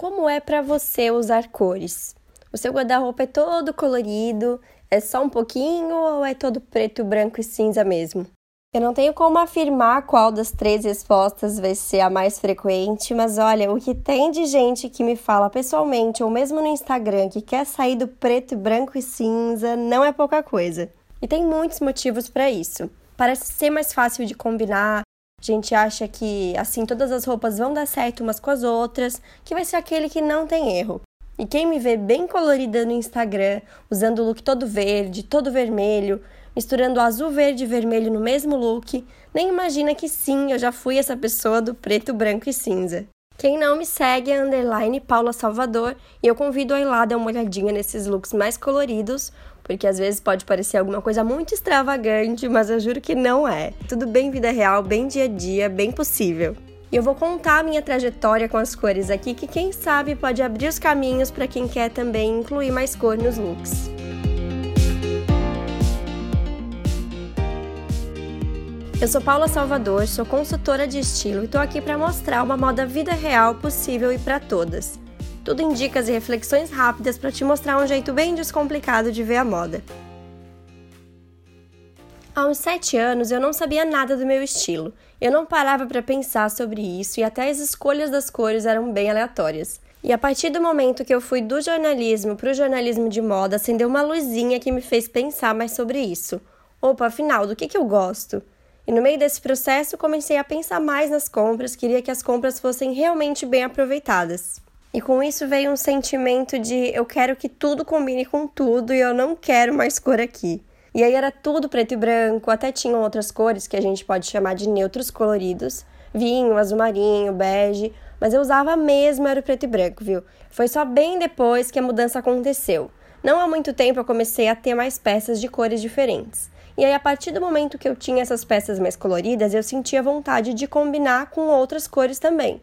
Como é para você usar cores? O seu guarda-roupa é todo colorido? É só um pouquinho ou é todo preto, branco e cinza mesmo? Eu não tenho como afirmar qual das três respostas vai ser a mais frequente, mas olha, o que tem de gente que me fala pessoalmente ou mesmo no Instagram que quer sair do preto, branco e cinza não é pouca coisa. E tem muitos motivos para isso. Parece ser mais fácil de combinar, a gente acha que assim todas as roupas vão dar certo umas com as outras, que vai ser aquele que não tem erro. E quem me vê bem colorida no Instagram, usando o look todo verde, todo vermelho, misturando azul, verde e vermelho no mesmo look, nem imagina que sim, eu já fui essa pessoa do preto, branco e cinza. Quem não me segue é underline Paula Salvador e eu convido a ir lá dar uma olhadinha nesses looks mais coloridos, porque às vezes pode parecer alguma coisa muito extravagante, mas eu juro que não é. Tudo bem vida real, bem dia a dia, bem possível. E eu vou contar a minha trajetória com as cores aqui, que quem sabe pode abrir os caminhos para quem quer também incluir mais cor nos looks. Eu sou Paula Salvador, sou consultora de estilo e estou aqui para mostrar uma moda vida real possível e para todas. Tudo em dicas e reflexões rápidas para te mostrar um jeito bem descomplicado de ver a moda. Há uns sete anos eu não sabia nada do meu estilo. Eu não parava para pensar sobre isso e até as escolhas das cores eram bem aleatórias. E a partir do momento que eu fui do jornalismo para o jornalismo de moda, acendeu uma luzinha que me fez pensar mais sobre isso. Opa, afinal, do que, que eu gosto? E no meio desse processo, comecei a pensar mais nas compras, queria que as compras fossem realmente bem aproveitadas. E com isso veio um sentimento de eu quero que tudo combine com tudo e eu não quero mais cor aqui. E aí era tudo preto e branco, até tinham outras cores que a gente pode chamar de neutros coloridos, vinho, azul marinho, bege, mas eu usava mesmo era o preto e branco, viu? Foi só bem depois que a mudança aconteceu. Não há muito tempo eu comecei a ter mais peças de cores diferentes. E aí, a partir do momento que eu tinha essas peças mais coloridas, eu sentia vontade de combinar com outras cores também.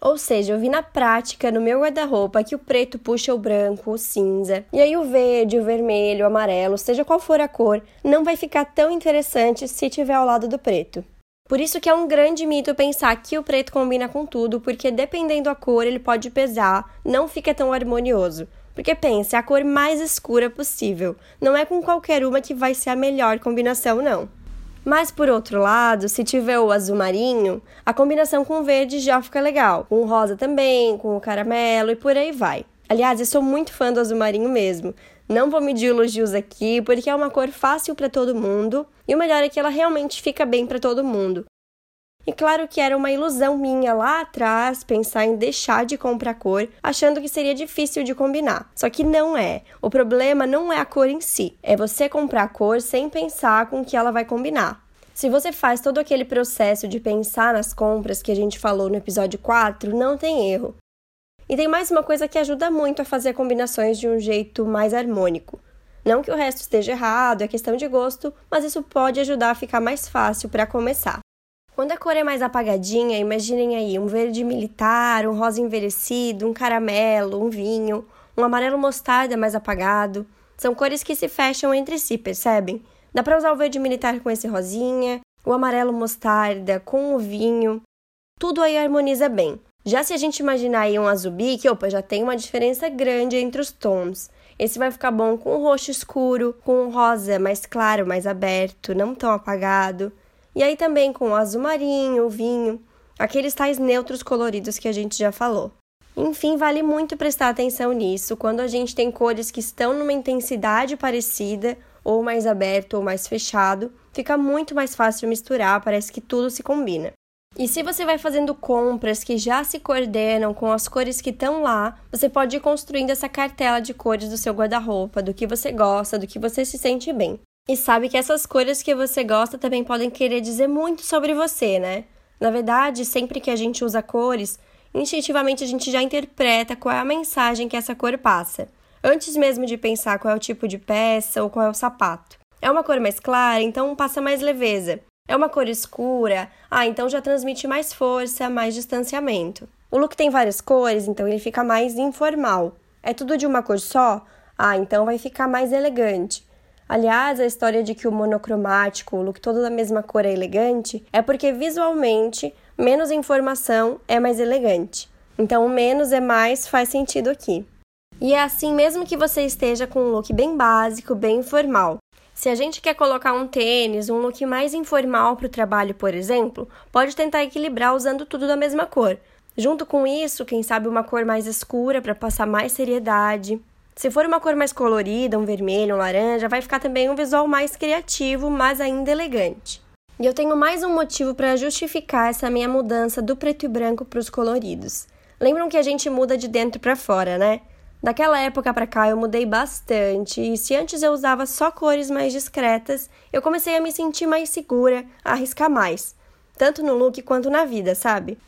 Ou seja, eu vi na prática, no meu guarda-roupa, que o preto puxa o branco, o cinza, e aí o verde, o vermelho, o amarelo, seja qual for a cor, não vai ficar tão interessante se tiver ao lado do preto. Por isso que é um grande mito pensar que o preto combina com tudo, porque dependendo da cor ele pode pesar, não fica tão harmonioso. Porque pense, a cor mais escura possível. Não é com qualquer uma que vai ser a melhor combinação, não. Mas por outro lado, se tiver o azul marinho, a combinação com o verde já fica legal. Com o rosa também, com o caramelo e por aí vai. Aliás, eu sou muito fã do azul marinho mesmo. Não vou medir elogios aqui, porque é uma cor fácil para todo mundo e o melhor é que ela realmente fica bem para todo mundo. E claro que era uma ilusão minha lá atrás pensar em deixar de comprar cor, achando que seria difícil de combinar. Só que não é. O problema não é a cor em si, é você comprar a cor sem pensar com que ela vai combinar. Se você faz todo aquele processo de pensar nas compras que a gente falou no episódio 4, não tem erro. E tem mais uma coisa que ajuda muito a fazer combinações de um jeito mais harmônico. Não que o resto esteja errado, é questão de gosto, mas isso pode ajudar a ficar mais fácil para começar. Quando a cor é mais apagadinha, imaginem aí um verde militar, um rosa envelhecido, um caramelo, um vinho, um amarelo mostarda mais apagado. São cores que se fecham entre si, percebem? Dá para usar o verde militar com esse rosinha, o amarelo mostarda com o vinho. Tudo aí harmoniza bem. Já se a gente imaginar aí um azul bique, opa, já tem uma diferença grande entre os tons. Esse vai ficar bom com roxo escuro, com rosa mais claro, mais aberto, não tão apagado. E aí também com azul marinho, vinho, aqueles tais neutros coloridos que a gente já falou. Enfim, vale muito prestar atenção nisso quando a gente tem cores que estão numa intensidade parecida, ou mais aberto ou mais fechado, fica muito mais fácil misturar, parece que tudo se combina. E se você vai fazendo compras que já se coordenam com as cores que estão lá, você pode ir construindo essa cartela de cores do seu guarda-roupa, do que você gosta, do que você se sente bem. E sabe que essas cores que você gosta também podem querer dizer muito sobre você, né? Na verdade, sempre que a gente usa cores, instintivamente a gente já interpreta qual é a mensagem que essa cor passa, antes mesmo de pensar qual é o tipo de peça ou qual é o sapato. É uma cor mais clara, então passa mais leveza. É uma cor escura, ah, então já transmite mais força, mais distanciamento. O look tem várias cores, então ele fica mais informal. É tudo de uma cor só? Ah, então vai ficar mais elegante. Aliás, a história de que o monocromático, o look todo da mesma cor é elegante, é porque visualmente menos informação é mais elegante. Então, menos é mais faz sentido aqui. E é assim mesmo que você esteja com um look bem básico, bem informal. Se a gente quer colocar um tênis, um look mais informal para o trabalho, por exemplo, pode tentar equilibrar usando tudo da mesma cor. Junto com isso, quem sabe uma cor mais escura para passar mais seriedade. Se for uma cor mais colorida, um vermelho, um laranja, vai ficar também um visual mais criativo, mas ainda elegante. E eu tenho mais um motivo para justificar essa minha mudança do preto e branco para os coloridos. Lembram que a gente muda de dentro para fora, né? Daquela época para cá eu mudei bastante, e se antes eu usava só cores mais discretas, eu comecei a me sentir mais segura, a arriscar mais, tanto no look quanto na vida, sabe?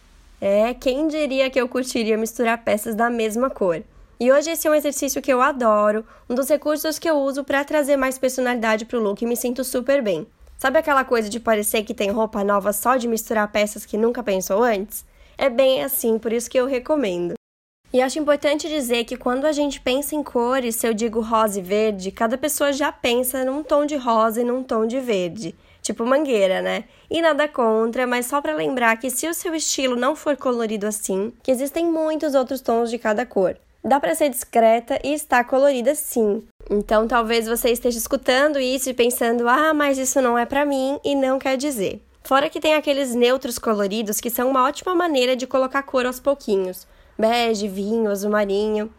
É, quem diria que eu curtiria misturar peças da mesma cor? E hoje esse é um exercício que eu adoro, um dos recursos que eu uso para trazer mais personalidade pro look e me sinto super bem. Sabe aquela coisa de parecer que tem roupa nova só de misturar peças que nunca pensou antes? É bem assim, por isso que eu recomendo. E acho importante dizer que quando a gente pensa em cores, se eu digo rosa e verde, cada pessoa já pensa num tom de rosa e num tom de verde, tipo mangueira, né? E nada contra, mas só para lembrar que se o seu estilo não for colorido assim, que existem muitos outros tons de cada cor. Dá para ser discreta e estar colorida sim. Então talvez você esteja escutando isso e pensando: "Ah, mas isso não é para mim" e não quer dizer. Fora que tem aqueles neutros coloridos que são uma ótima maneira de colocar cor aos pouquinhos bege, vinho, azul marinho.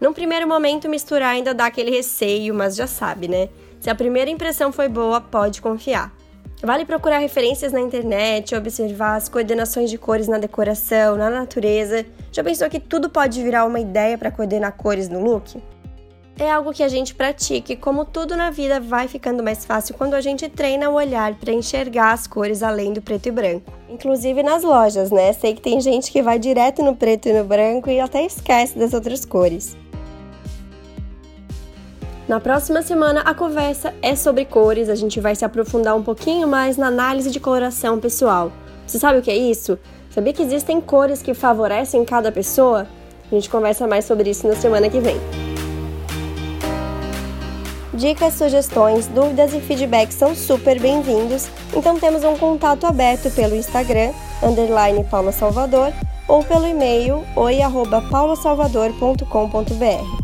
Num primeiro momento, misturar ainda dá aquele receio, mas já sabe, né? Se a primeira impressão foi boa, pode confiar. Vale procurar referências na internet, observar as coordenações de cores na decoração, na natureza. Já pensou que tudo pode virar uma ideia para coordenar cores no look? é algo que a gente pratica e, como tudo na vida, vai ficando mais fácil quando a gente treina o olhar para enxergar as cores além do preto e branco. Inclusive nas lojas, né? Sei que tem gente que vai direto no preto e no branco e até esquece das outras cores. Na próxima semana a conversa é sobre cores, a gente vai se aprofundar um pouquinho mais na análise de coloração pessoal. Você sabe o que é isso? Sabia que existem cores que favorecem cada pessoa? A gente conversa mais sobre isso na semana que vem. Dicas, sugestões, dúvidas e feedbacks são super bem-vindos, então temos um contato aberto pelo Instagram, underline Paula Salvador, ou pelo e-mail oi.paulasalvador.com.br.